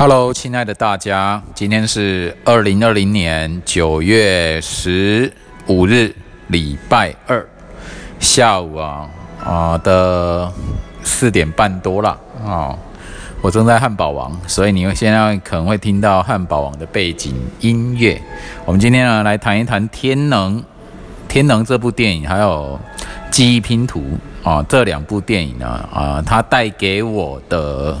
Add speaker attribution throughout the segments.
Speaker 1: Hello，亲爱的大家，今天是二零二零年九月十五日，礼拜二下午啊啊的四点半多了啊，我正在汉堡王，所以你现在可能会听到汉堡王的背景音乐。我们今天呢来谈一谈《天能》《天能》这部电影，还有《记忆拼图》啊这两部电影呢啊，它带给我的。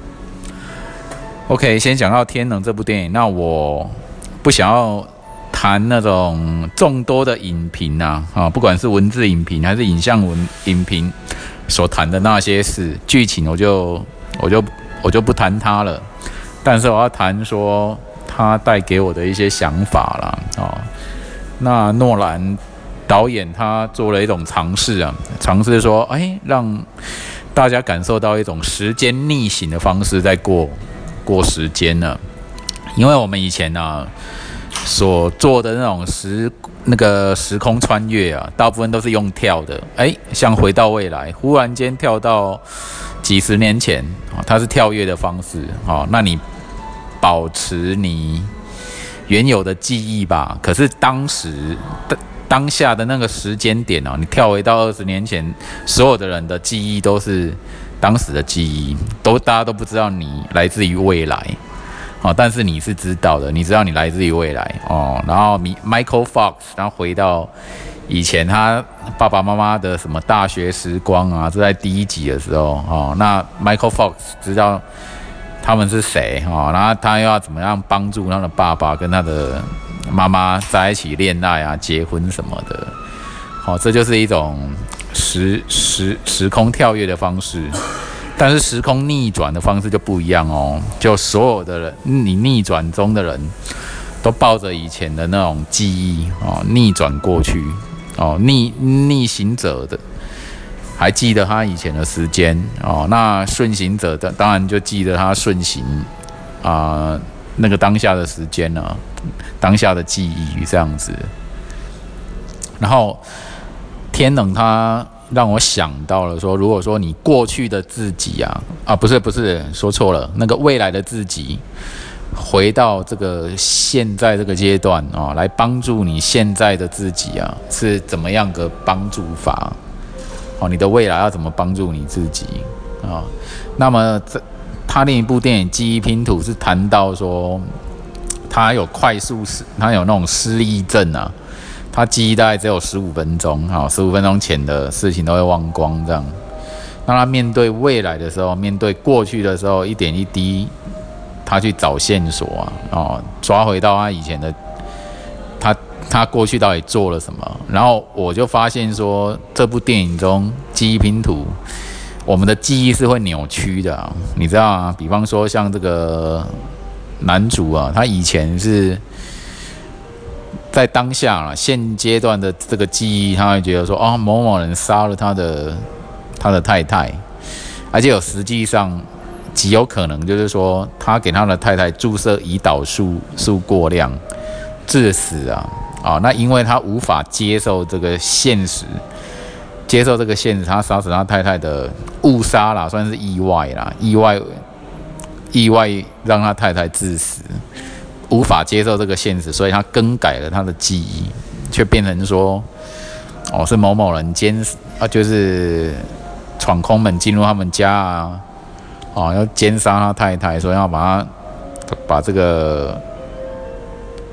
Speaker 1: OK，先讲到《天能》这部电影，那我不想要谈那种众多的影评呐，啊，不管是文字影评还是影像文影评所谈的那些事，剧情我就我就我就不谈它了。但是我要谈说它带给我的一些想法啦。啊。那诺兰导演他做了一种尝试啊，尝试说，哎，让大家感受到一种时间逆行的方式在过。过时间了，因为我们以前呢所做的那种时那个时空穿越啊，大部分都是用跳的。哎，像回到未来，忽然间跳到几十年前啊，它是跳跃的方式啊。那你保持你原有的记忆吧。可是当时当当下的那个时间点哦，你跳回到二十年前，所有的人的记忆都是。当时的记忆都大家都不知道你来自于未来，哦，但是你是知道的，你知道你来自于未来哦。然后米 Michael Fox，然后回到以前他爸爸妈妈的什么大学时光啊，这在第一集的时候哦。那 Michael Fox 知道他们是谁哦，然后他又要怎么样帮助他的爸爸跟他的妈妈在一起恋爱啊、结婚什么的，好，这就是一种。时时时空跳跃的方式，但是时空逆转的方式就不一样哦。就所有的人，你逆转中的人都抱着以前的那种记忆哦，逆转过去哦，逆逆行者的还记得他以前的时间哦。那顺行者的当然就记得他顺行啊那个当下的时间呢，当下的记忆这样子，然后。天冷，他让我想到了说，如果说你过去的自己啊，啊，不是不是，说错了，那个未来的自己回到这个现在这个阶段啊，来帮助你现在的自己啊，是怎么样个帮助法？哦，你的未来要怎么帮助你自己啊？那么这他另一部电影《记忆拼图》是谈到说，他有快速失，他有那种失忆症啊。他记忆大概只有十五分钟，哈，十五分钟前的事情都会忘光，这样。当他面对未来的时候，面对过去的时候，一点一滴，他去找线索啊，哦，抓回到他以前的，他他过去到底做了什么？然后我就发现说，这部电影中记忆拼图，我们的记忆是会扭曲的，你知道吗？比方说像这个男主啊，他以前是。在当下了现阶段的这个记忆，他会觉得说，哦，某某人杀了他的他的太太，而且有实际上极有可能就是说，他给他的太太注射胰岛素素过量致死啊啊！那因为他无法接受这个现实，接受这个现实，他杀死他太太的误杀啦，算是意外啦，意外意外让他太太致死。无法接受这个现实，所以他更改了他的记忆，却变成说，哦，是某某人奸啊，就是闯空门进入他们家啊，哦，要奸杀他太太，说要把他把这个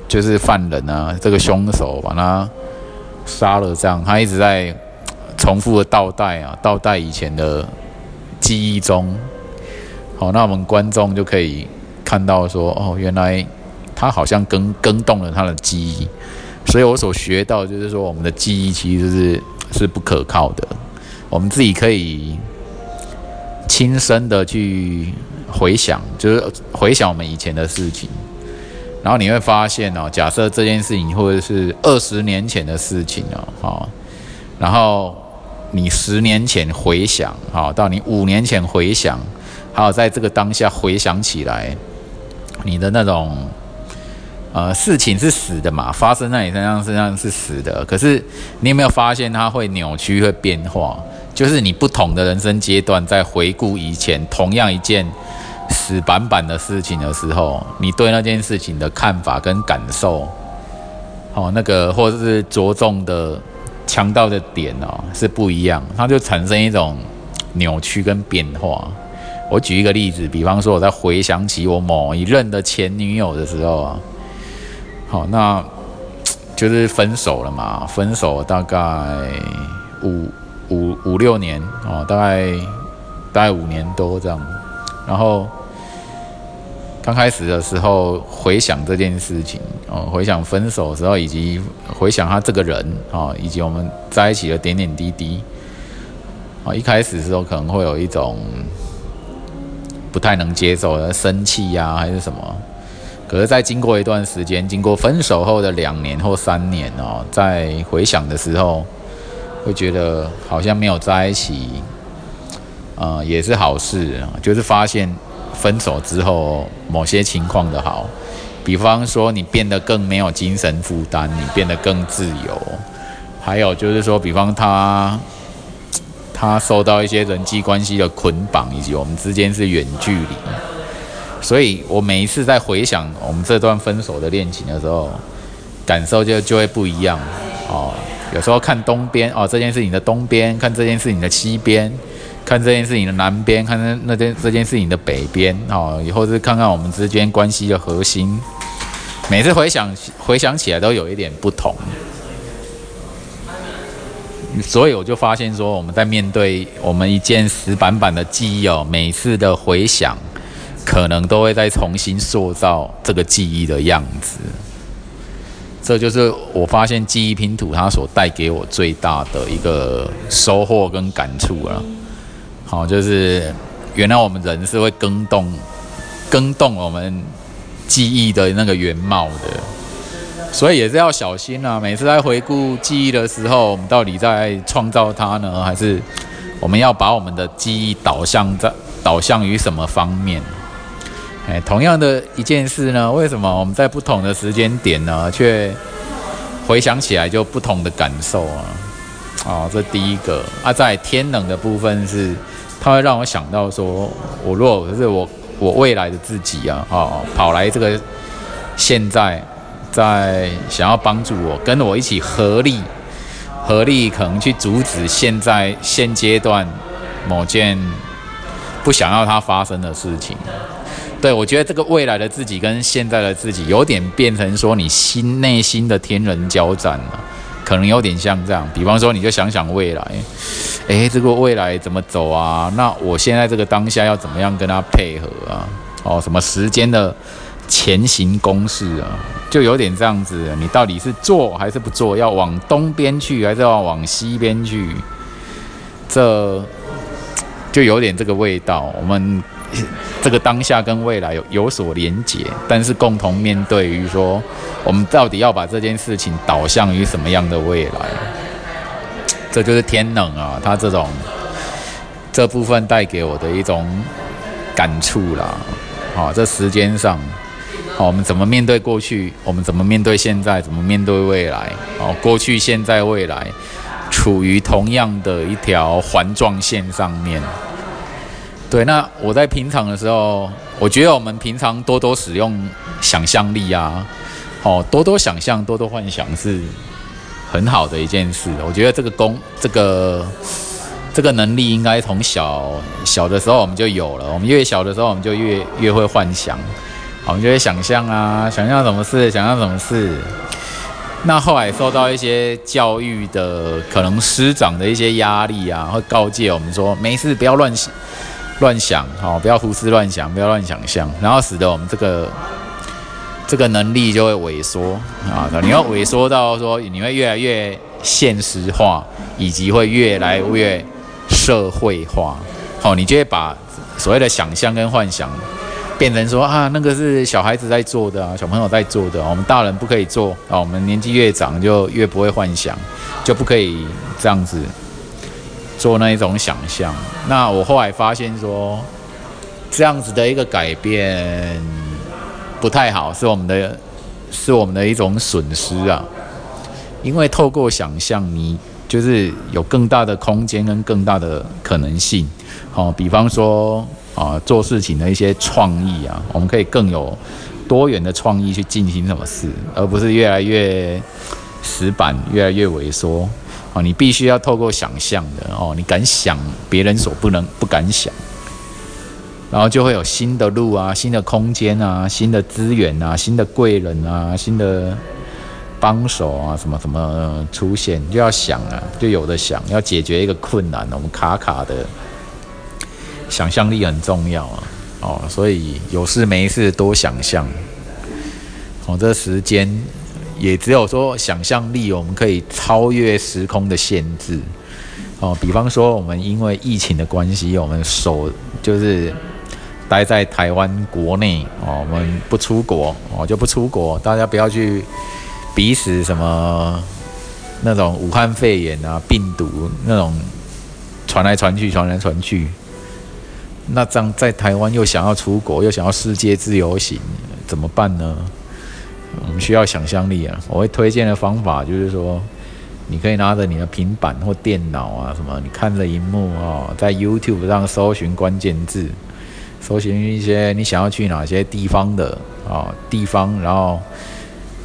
Speaker 1: 就是犯人啊，这个凶手把他杀了，这样他一直在重复的倒带啊，倒带以前的记忆中，好，那我们观众就可以看到说，哦，原来。他好像更更动了他的记忆，所以我所学到就是说，我们的记忆其实是是不可靠的。我们自己可以亲身的去回想，就是回想我们以前的事情，然后你会发现哦，假设这件事情或者是二十年前的事情哦，好，然后你十年前回想，好，到你五年前回想，还有在这个当下回想起来，你的那种呃事情是死的嘛，发生在你身上身上是死的，可是你有没有发现它会扭曲会变化？就是你不同的人生阶段，在回顾以前同样一件死板板的事情的时候，你对那件事情的看法跟感受，哦，那个或者是着重的强调的点哦，是不一样，它就产生一种扭曲跟变化。我举一个例子，比方说我在回想起我某一任的前女友的时候啊，好，那就是分手了嘛，分手大概五。五五六年哦，大概大概五年多这样。然后刚开始的时候回想这件事情哦，回想分手的时候，以及回想他这个人啊，以及我们在一起的点点滴滴啊。一开始的时候可能会有一种不太能接受的生气呀，还是什么。可是，在经过一段时间，经过分手后的两年或三年哦，在回想的时候。会觉得好像没有在一起，呃，也是好事。就是发现分手之后某些情况的好，比方说你变得更没有精神负担，你变得更自由。还有就是说，比方他他受到一些人际关系的捆绑，以及我们之间是远距离。所以我每一次在回想我们这段分手的恋情的时候，感受就就会不一样哦。有时候看东边哦，这件事情的东边；看这件事情的西边；看这件事情的南边；看那那件这件事情的北边哦。以后是看看我们之间关系的核心。每次回想回想起来都有一点不同，所以我就发现说，我们在面对我们一件死板板的记忆哦，每次的回想，可能都会再重新塑造这个记忆的样子。这就是我发现记忆拼图它所带给我最大的一个收获跟感触了。好，就是原来我们人是会更动、更动我们记忆的那个原貌的，所以也是要小心啊。每次在回顾记忆的时候，我们到底在创造它呢，还是我们要把我们的记忆导向在导向于什么方面？哎，同样的一件事呢，为什么我们在不同的时间点呢，却回想起来就不同的感受啊？哦，这第一个啊，在天冷的部分是，它会让我想到说，我如果是我我未来的自己啊，哦，跑来这个现在，在想要帮助我，跟我一起合力合力，可能去阻止现在现阶段某件不想要它发生的事情。对，我觉得这个未来的自己跟现在的自己有点变成说你心内心的天人交战了，可能有点像这样。比方说，你就想想未来，诶，这个未来怎么走啊？那我现在这个当下要怎么样跟他配合啊？哦，什么时间的前行公式啊？就有点这样子，你到底是做还是不做？要往东边去还是要往西边去？这就有点这个味道。我们。这个当下跟未来有有所连结，但是共同面对于说，我们到底要把这件事情导向于什么样的未来？这就是天冷啊，它这种这部分带给我的一种感触啦。好，这时间上，好，我们怎么面对过去？我们怎么面对现在？怎么面对未来？哦，过去、现在、未来，处于同样的一条环状线上面。对，那我在平常的时候，我觉得我们平常多多使用想象力啊，哦，多多想象、多多幻想是很好的一件事。我觉得这个功、这个这个能力，应该从小小的时候我们就有了。我们越小的时候，我们就越越会幻想，我们就会想象啊，想象什么事，想象什么事。那后来受到一些教育的可能师长的一些压力啊，会告诫我们说，没事，不要乱想。乱想，好，不要胡思乱想，不要乱想象，然后使得我们这个这个能力就会萎缩啊，你要萎缩到说你会越来越现实化，以及会越来越社会化，好，你就会把所谓的想象跟幻想，变成说啊，那个是小孩子在做的啊，小朋友在做的，我们大人不可以做啊。我们年纪越长就越不会幻想，就不可以这样子做那一种想象。那我后来发现说，这样子的一个改变不太好，是我们的，是我们的一种损失啊。因为透过想象，你就是有更大的空间跟更大的可能性。哦，比方说啊，做事情的一些创意啊，我们可以更有多元的创意去进行什么事，而不是越来越死板、越来越萎缩。你必须要透过想象的哦，你敢想别人所不能不敢想，然后就会有新的路啊、新的空间啊、新的资源啊、新的贵人啊、新的。帮手啊，什么什么出现。就要想啊，就有的想要解决一个困难，我们卡卡的，想象力很重要啊，哦，所以有事没事多想象，哦，这时间也只有说想象力，我们可以超越时空的限制，哦，比方说我们因为疫情的关系，我们手就是待在台湾国内，哦，我们不出国，哦，就不出国，大家不要去。彼此什么那种武汉肺炎啊，病毒那种传来传去，传来传去。那这样在台湾又想要出国，又想要世界自由行，怎么办呢？我们需要想象力啊！我会推荐的方法就是说，你可以拿着你的平板或电脑啊，什么，你看着荧幕啊，在 YouTube 上搜寻关键字，搜寻一些你想要去哪些地方的啊地方，然后。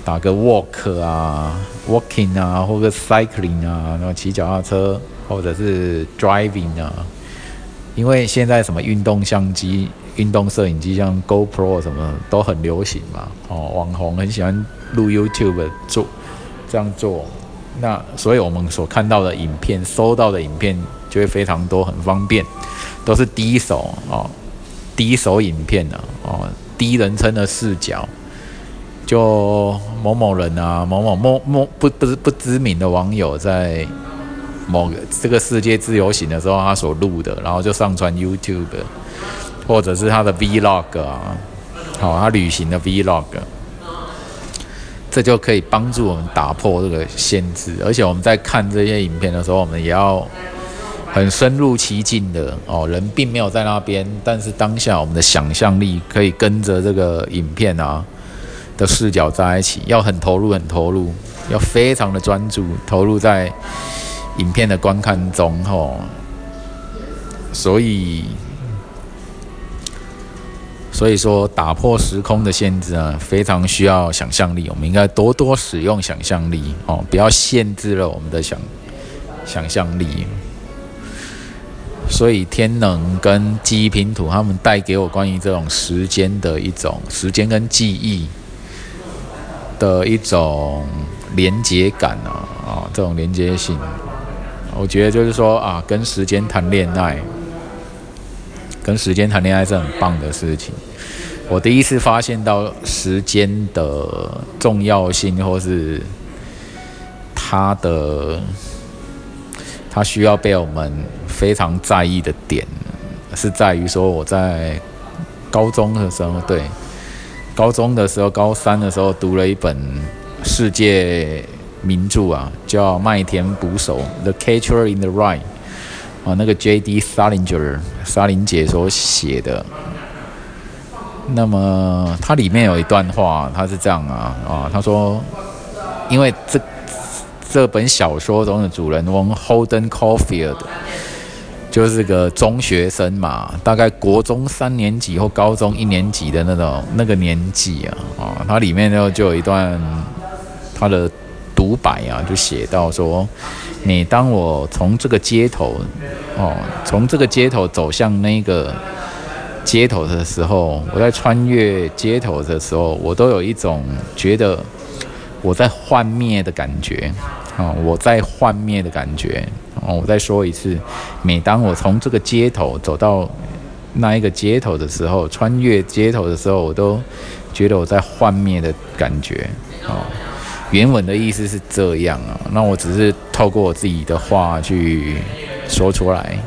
Speaker 1: 打个 walk 啊，walking 啊，或者 cycling 啊，然后骑脚踏车，或者是 driving 啊。因为现在什么运动相机、运动摄影机，像 GoPro 什么都很流行嘛。哦，网红很喜欢录 YouTube 做这样做，那所以我们所看到的影片、收到的影片就会非常多，很方便，都是第一手哦，第一手影片呢，哦，第一人称的视角。就某某人啊，某某某某不不不知名的网友在某个这个世界自由行的时候，他所录的，然后就上传 YouTube，或者是他的 Vlog 啊，好，他旅行的 Vlog，这就可以帮助我们打破这个限制。而且我们在看这些影片的时候，我们也要很深入其境的哦，人并没有在那边，但是当下我们的想象力可以跟着这个影片啊。的视角在一起，要很投入，很投入，要非常的专注，投入在影片的观看中，吼。所以，所以说打破时空的限制啊，非常需要想象力。我们应该多多使用想象力，哦，不要限制了我们的想想象力。所以，天能跟记忆拼图，他们带给我关于这种时间的一种时间跟记忆。的一种连接感啊啊，这种连接性，我觉得就是说啊，跟时间谈恋爱，跟时间谈恋爱是很棒的事情。我第一次发现到时间的重要性，或是它的它需要被我们非常在意的点，是在于说我在高中的时候，对。高中的时候，高三的时候读了一本世界名著啊，叫《麦田捕手》（The Catcher in the Rye） 啊，那个 J.D. Salinger 沙林姐所写的。那么它里面有一段话，他是这样啊啊，他说：“因为这这本小说中的主人翁 Holden Caulfield。”就是个中学生嘛，大概国中三年级或高中一年级的那种那个年纪啊，啊，它里面呢就有一段他的独白啊，就写到说，每当我从这个街头哦，从这个街头走向那个街头的时候，我在穿越街头的时候，我都有一种觉得我在幻灭的感觉啊，我在幻灭的感觉。哦，我再说一次，每当我从这个街头走到那一个街头的时候，穿越街头的时候，我都觉得我在幻灭的感觉。哦，原文的意思是这样啊，那我只是透过我自己的话去说出来。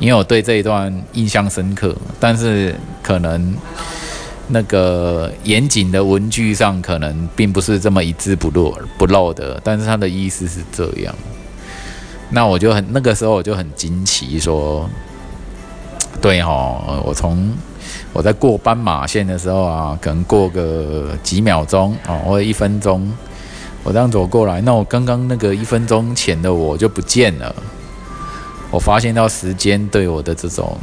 Speaker 1: 因为我对这一段印象深刻，但是可能那个严谨的文句上可能并不是这么一字不漏不漏的，但是他的意思是这样。那我就很那个时候我就很惊奇，说，对哦，我从我在过斑马线的时候啊，可能过个几秒钟啊，或者一分钟，我这样走过来，那我刚刚那个一分钟前的我就不见了。我发现到时间对我的这种，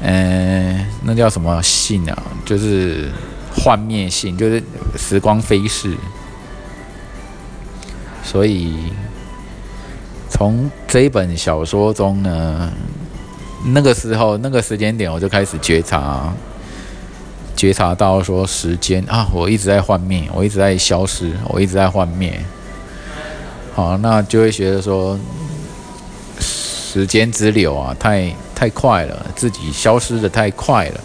Speaker 1: 嗯，那叫什么性啊？就是幻灭性，就是时光飞逝。所以从这一本小说中呢，那个时候那个时间点，我就开始觉察，觉察到说时间啊，我一直在幻灭，我一直在消失，我一直在幻灭。好，那就会觉得说。时间之流啊，太太快了，自己消失的太快了。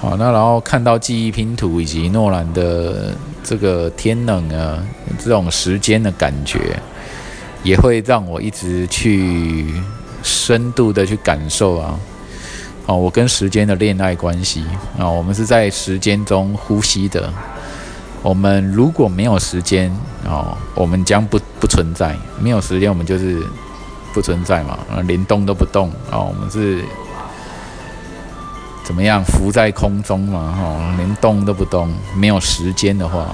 Speaker 1: 好，那然后看到记忆拼图以及诺兰的这个天冷啊，这种时间的感觉，也会让我一直去深度的去感受啊。哦，我跟时间的恋爱关系啊，我们是在时间中呼吸的。我们如果没有时间哦，我们将不不存在。没有时间，我们就是。不存在嘛？啊，连动都不动啊！我们是怎么样浮在空中嘛？哈，连动都不动，没有时间的话，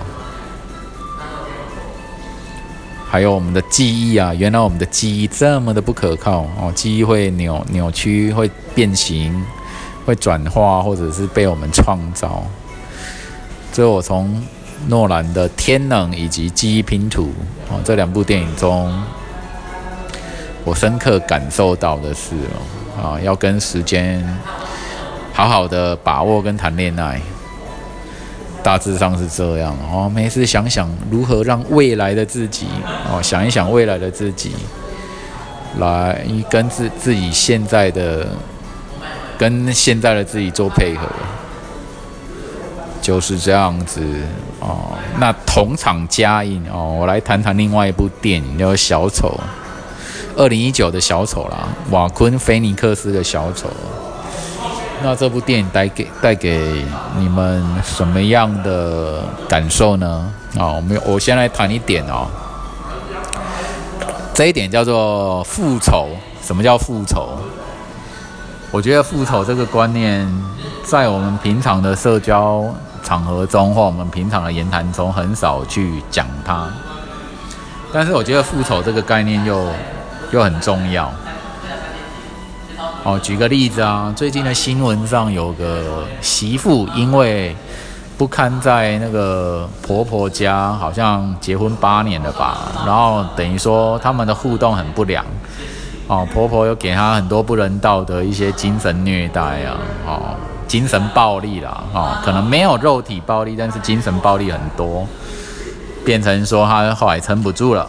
Speaker 1: 还有我们的记忆啊！原来我们的记忆这么的不可靠哦，记忆会扭扭曲，会变形，会转化，或者是被我们创造。最后，我从诺兰的《天冷》以及《记忆拼图》哦这两部电影中。我深刻感受到的是哦，啊，要跟时间好好的把握跟谈恋爱，大致上是这样哦。没事想想如何让未来的自己哦，想一想未来的自己，来跟自自己现在的跟现在的自己做配合，就是这样子哦。那同场加映哦，我来谈谈另外一部电影叫《小丑》。二零一九的小丑啦，瓦昆菲尼克斯的小丑。那这部电影带给带给你们什么样的感受呢？啊，我们我先来谈一点哦。这一点叫做复仇。什么叫复仇？我觉得复仇这个观念，在我们平常的社交场合中或我们平常的言谈中很少去讲它。但是我觉得复仇这个概念又。又很重要。哦，举个例子啊，最近的新闻上有个媳妇，因为不堪在那个婆婆家，好像结婚八年了吧，然后等于说他们的互动很不良。哦，婆婆又给她很多不人道的一些精神虐待啊，哦，精神暴力啦，哦，可能没有肉体暴力，但是精神暴力很多，变成说她后来撑不住了。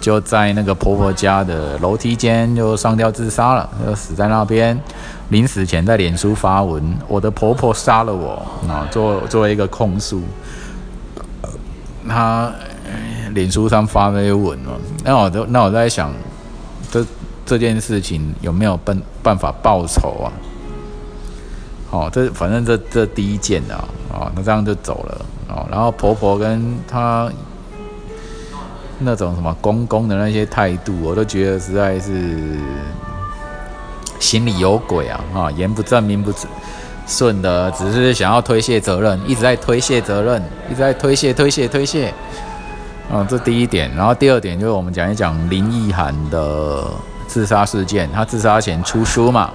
Speaker 1: 就在那个婆婆家的楼梯间就上吊自杀了，就死在那边。临死前在脸书发文：“我的婆婆杀了我。”啊，作作为一个控诉，他脸书上发那些文嘛。那我都那我在想，这这件事情有没有办办法报仇啊？好，这反正这这第一件啊，啊，那这样就走了啊。然后婆婆跟她。那种什么公公的那些态度，我都觉得实在是心里有鬼啊！啊，言不正名不顺的，只是想要推卸责任，一直在推卸责任，一直在推卸推卸推卸。啊，这第一点。然后第二点就是我们讲一讲林奕涵的自杀事件。他自杀前出书嘛，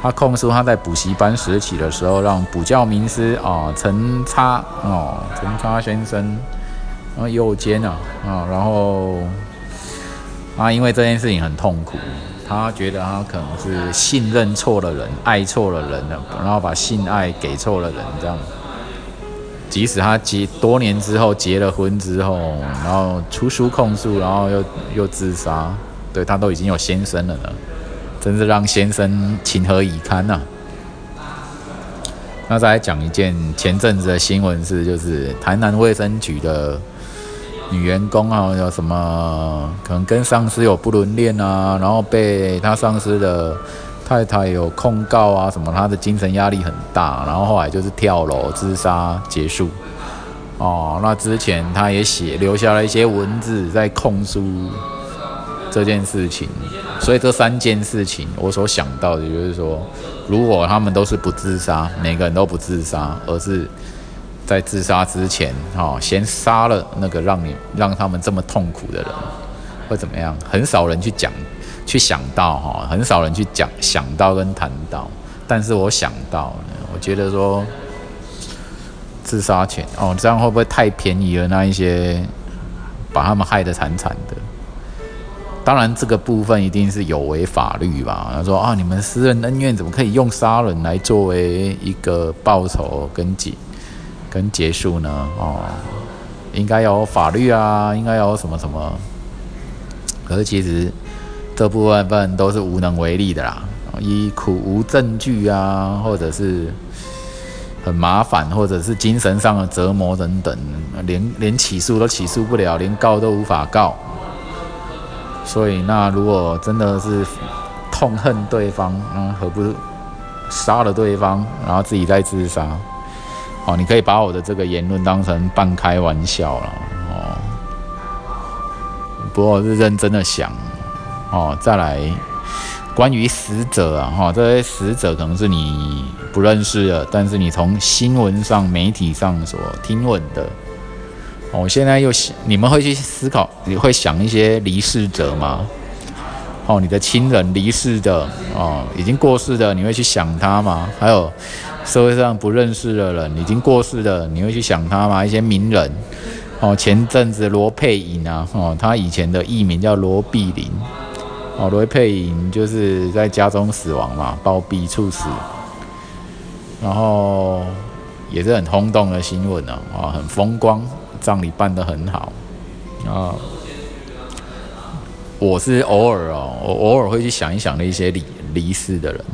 Speaker 1: 他控诉他在补习班时期的时候，让补教名师啊陈差哦陈差先生。然后右肩啊啊，然后他因为这件事情很痛苦，他觉得他可能是信任错了人，爱错了人了，然后把性爱给错了人，这样。即使他结多年之后结了婚之后，然后出书控诉，然后又又自杀，对他都已经有先生了呢，真是让先生情何以堪呐！那再来讲一件前阵子的新闻是，就是台南卫生局的。女员工啊，有什么可能跟上司有不伦恋啊，然后被他上司的太太有控告啊，什么他的精神压力很大，然后后来就是跳楼自杀结束。哦，那之前他也写留下了一些文字在控诉这件事情，所以这三件事情我所想到的就是说，如果他们都是不自杀，每个人都不自杀，而是在自杀之前，哈，先杀了那个让你让他们这么痛苦的人，会怎么样？很少人去讲，去想到哈，很少人去讲想到跟谈到，但是我想到，我觉得说。自杀前哦，这样会不会太便宜了？那一些把他们害得惨惨的。当然，这个部分一定是有违法律吧？他说啊，你们私人恩怨怎么可以用杀人来作为一个报酬跟解跟结束呢？哦，应该有法律啊，应该有什么什么。可是其实这部分分都是无能为力的啦，以苦无证据啊，或者是。很麻烦，或者是精神上的折磨等等，连连起诉都起诉不了，连告都无法告。所以，那如果真的是痛恨对方，嗯，何不杀了对方，然后自己再自杀？哦，你可以把我的这个言论当成半开玩笑了，哦。不过我是认真的想，哦，再来。关于死者啊，哈，这些死者可能是你不认识的，但是你从新闻上、媒体上所听闻的。我现在又想，你们会去思考，你会想一些离世者吗？哦，你的亲人离世的，哦，已经过世的，你会去想他吗？还有社会上不认识的人，已经过世的，你会去想他吗？一些名人，哦，前阵子罗佩颖啊，哦，他以前的艺名叫罗碧玲。哦，罗佩颖就是在家中死亡嘛，暴毙猝死，然后也是很轰动的新闻呢，啊，很风光，葬礼办得很好，啊，我是偶尔哦，我偶尔会去想一想那些离离世的人，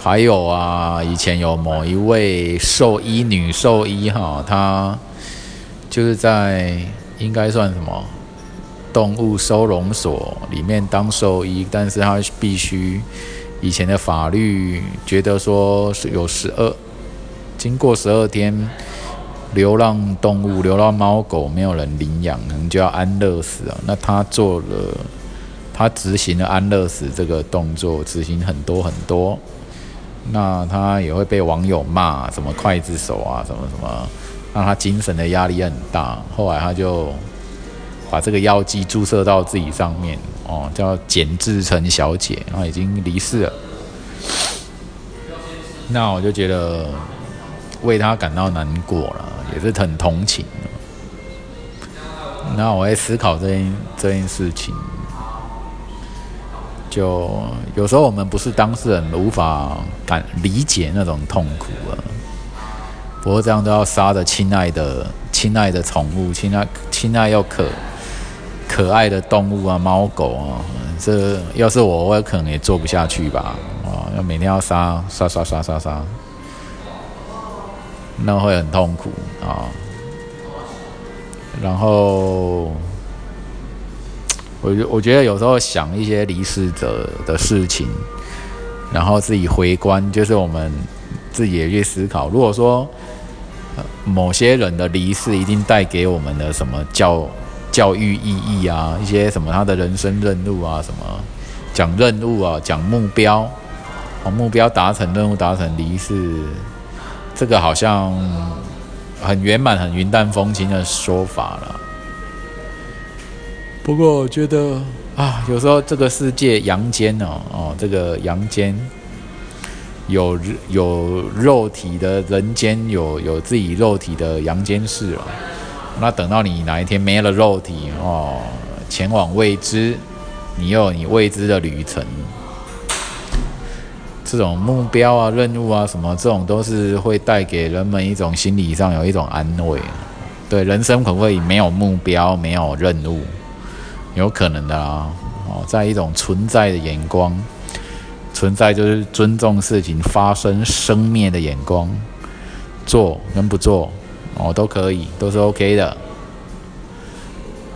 Speaker 1: 还有啊，以前有某一位兽医女兽医哈，她就是在应该算什么？动物收容所里面当兽医，但是她必须以前的法律觉得说是有十二，经过十二天流浪动物、流浪猫狗没有人领养，可能就要安乐死啊。那他做了，他执行了安乐死这个动作，执行很多很多，那他也会被网友骂，什么刽子手啊，什么什么，让他精神的压力很大。后来他就。把这个药剂注射到自己上面，哦，叫简志成小姐，然后已经离世了。那我就觉得为他感到难过了，也是很同情。那我在思考这件这件事情，就有时候我们不是当事人，无法感理解那种痛苦啊。不过这样都要杀的亲爱的亲爱的宠物，亲爱亲爱又可。可爱的动物啊，猫狗啊，这要是我，我可能也做不下去吧。啊，要每天要杀杀杀杀杀杀，那会很痛苦啊。然后，我觉我觉得有时候想一些离世者的事情，然后自己回观，就是我们自己也去思考。如果说某些人的离世一定带给我们的什么教。教育意义啊，一些什么他的人生任务啊，什么讲任务啊，讲目标，哦，目标达成，任务达成，离世，这个好像很圆满、很云淡风轻的说法了。不过我觉得啊，有时候这个世界阳间哦，哦，这个阳间有有肉体的人间，有有自己肉体的阳间事了。那等到你哪一天没了肉体哦，前往未知，你有你未知的旅程，这种目标啊、任务啊什么，这种都是会带给人们一种心理上有一种安慰。对，人生可不可以没有目标、没有任务？有可能的啦。哦，在一种存在的眼光，存在就是尊重事情发生生灭的眼光，做跟不做。哦，都可以，都是 OK 的。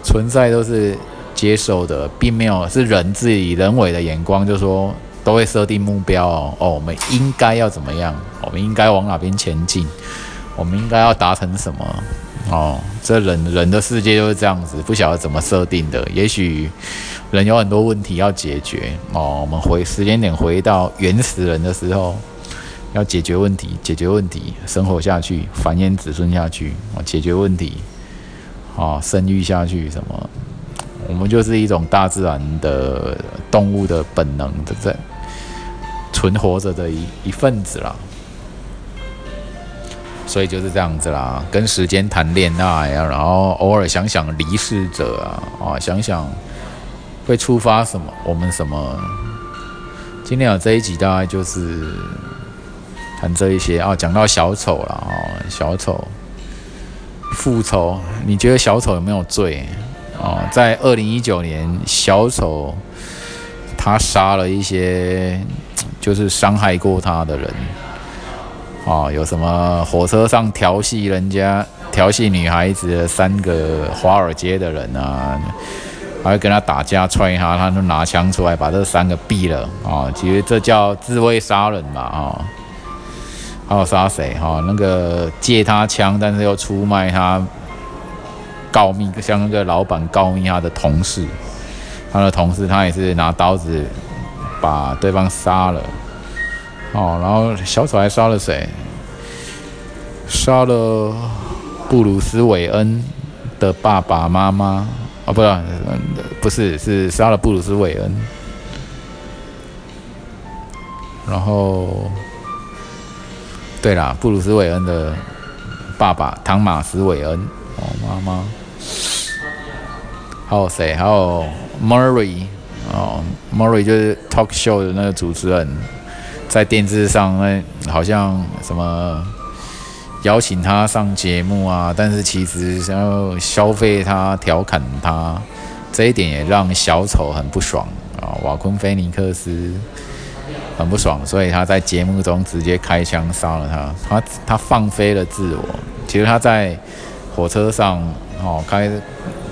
Speaker 1: 存在都是接受的，并没有是人自己人为的眼光，就说都会设定目标哦，哦，我们应该要怎么样？我们应该往哪边前进？我们应该要达成什么？哦，这人人的世界就是这样子，不晓得怎么设定的。也许人有很多问题要解决哦。我们回时间点回到原始人的时候，要解决问题，解决问题，生活下去，繁衍子孙下去，哦，解决问题，哦，生育下去，什么？我们就是一种大自然的动物的本能的在存活着的一一份子啦。所以就是这样子啦，跟时间谈恋爱啊，然后偶尔想想离世者啊，啊，想想会触发什么，我们什么？今天有这一集大概就是谈这一些啊，讲到小丑了啊，小丑复仇，你觉得小丑有没有罪啊？在二零一九年，小丑他杀了一些就是伤害过他的人。哦，有什么火车上调戏人家、调戏女孩子的三个华尔街的人啊，还会跟他打架、踹他，他就拿枪出来把这三个毙了啊！其实这叫自卫杀人嘛啊！还有杀谁哈？那个借他枪，但是又出卖他，告密，像那个老板告密他的同事，他的同事他也是拿刀子把对方杀了。哦，然后小丑还杀了谁？杀了布鲁斯韦恩的爸爸妈妈啊，不是，不是，是杀了布鲁斯韦恩。然后，对啦，布鲁斯韦恩的爸爸汤马斯韦恩哦，妈妈。还有谁？还有 Murray 哦，Murray 就是 Talk Show 的那个主持人。在电视上，那好像什么邀请他上节目啊，但是其实想要消费他、调侃他，这一点也让小丑很不爽啊。瓦昆菲尼克斯很不爽，所以他在节目中直接开枪杀了他。他他放飞了自我。其实他在火车上哦开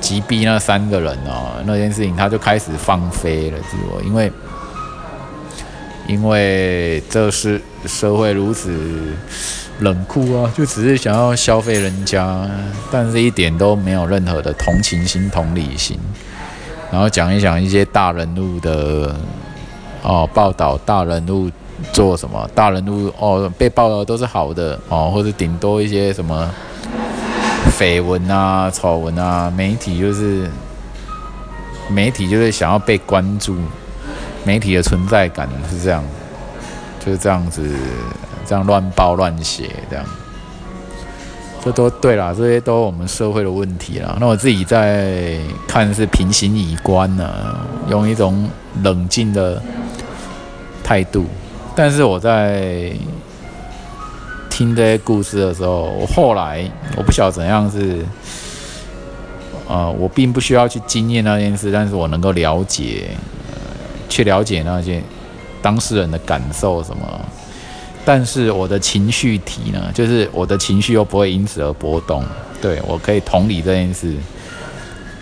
Speaker 1: 击毙那三个人哦，那件事情他就开始放飞了自我，因为。因为这是社会如此冷酷啊，就只是想要消费人家，但是一点都没有任何的同情心、同理心。然后讲一讲一些大人物的哦，报道大人物做什么，大人物哦被报道都是好的哦，或者顶多一些什么绯闻啊、丑闻啊，媒体就是媒体就是想要被关注。媒体的存在感是这样，就是这样子，这样乱报乱写，这样，这都对啦，这些都我们社会的问题啦。那我自己在看是平行以观呢，用一种冷静的态度。但是我在听这些故事的时候，我后来我不晓得怎样是，呃，我并不需要去经验那件事，但是我能够了解。去了解那些当事人的感受什么，但是我的情绪体呢，就是我的情绪又不会因此而波动。对我可以同理这件事，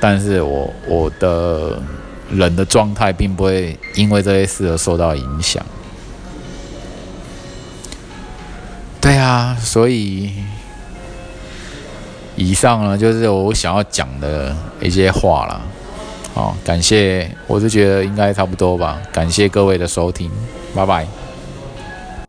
Speaker 1: 但是我我的人的状态并不会因为这些事而受到影响。对啊，所以以上呢就是我想要讲的一些话了。好，感谢，我是觉得应该差不多吧。感谢各位的收听，拜拜。